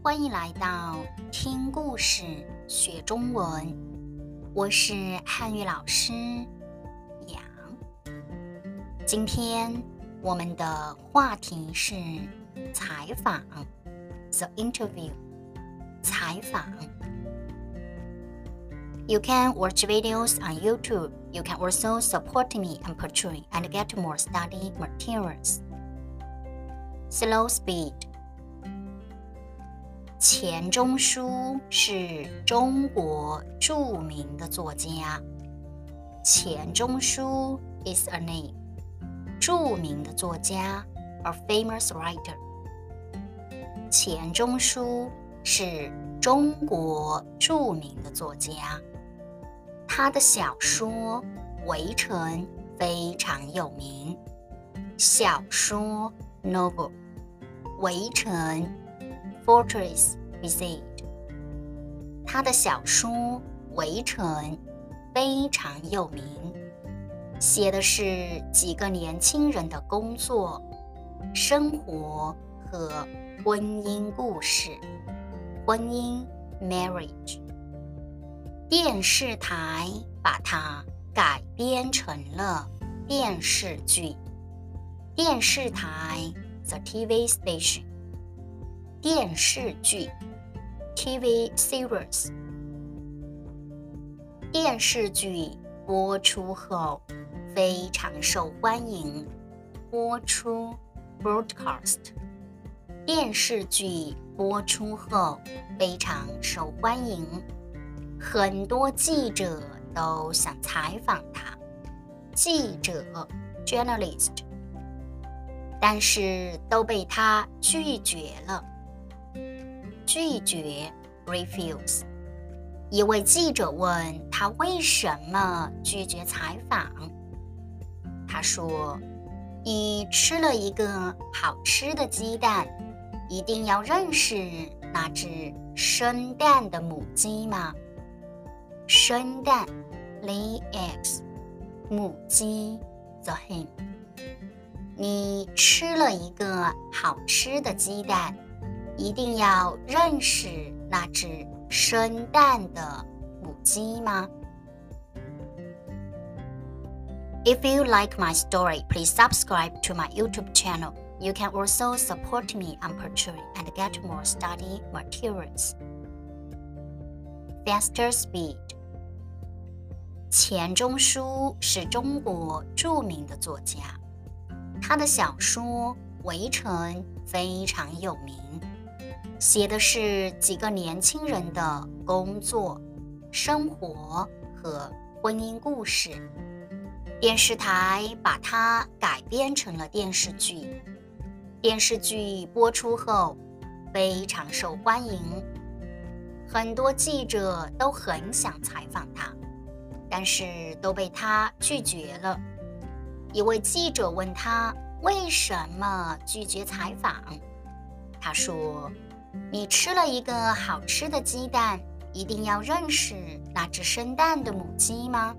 欢迎来到听故事学中文，我是汉语老师杨。今天我们的话题是采访，the interview，采访。You can watch videos on YouTube. You can also support me on Patreon and get more study materials. Slow speed. 钱钟书是中国著名的作家。钱钟书 is a name，著名的作家，a famous writer。钱钟书是中国著名的作家，他的小说《围城》非常有名。小说 novel，《围城》。Fortress Beside。他的小说《围城》非常有名，写的是几个年轻人的工作、生活和婚姻故事。婚姻 （marriage）。电视台把它改编成了电视剧。电视台 （the TV station）。电视剧，TV series。电视剧播出后非常受欢迎。播出，broadcast。电视剧播出后非常受欢迎，很多记者都想采访他。记者，journalist。但是都被他拒绝了。拒绝 refuse。一位记者问他为什么拒绝采访。他说：“你吃了一个好吃的鸡蛋，一定要认识那只生蛋的母鸡吗？”生蛋 lay eggs，母鸡 the hen。你吃了一个好吃的鸡蛋。一定要认识那只生蛋的母鸡吗？If you like my story, please subscribe to my YouTube channel. You can also support me on Patreon and get more study materials. Faster speed. 钱钟书是中国着名的作家，他的小说《围城》非常有名。 写的是几个年轻人的工作、生活和婚姻故事。电视台把它改编成了电视剧。电视剧播出后非常受欢迎，很多记者都很想采访他，但是都被他拒绝了。一位记者问他为什么拒绝采访，他说。你吃了一个好吃的鸡蛋，一定要认识那只生蛋的母鸡吗？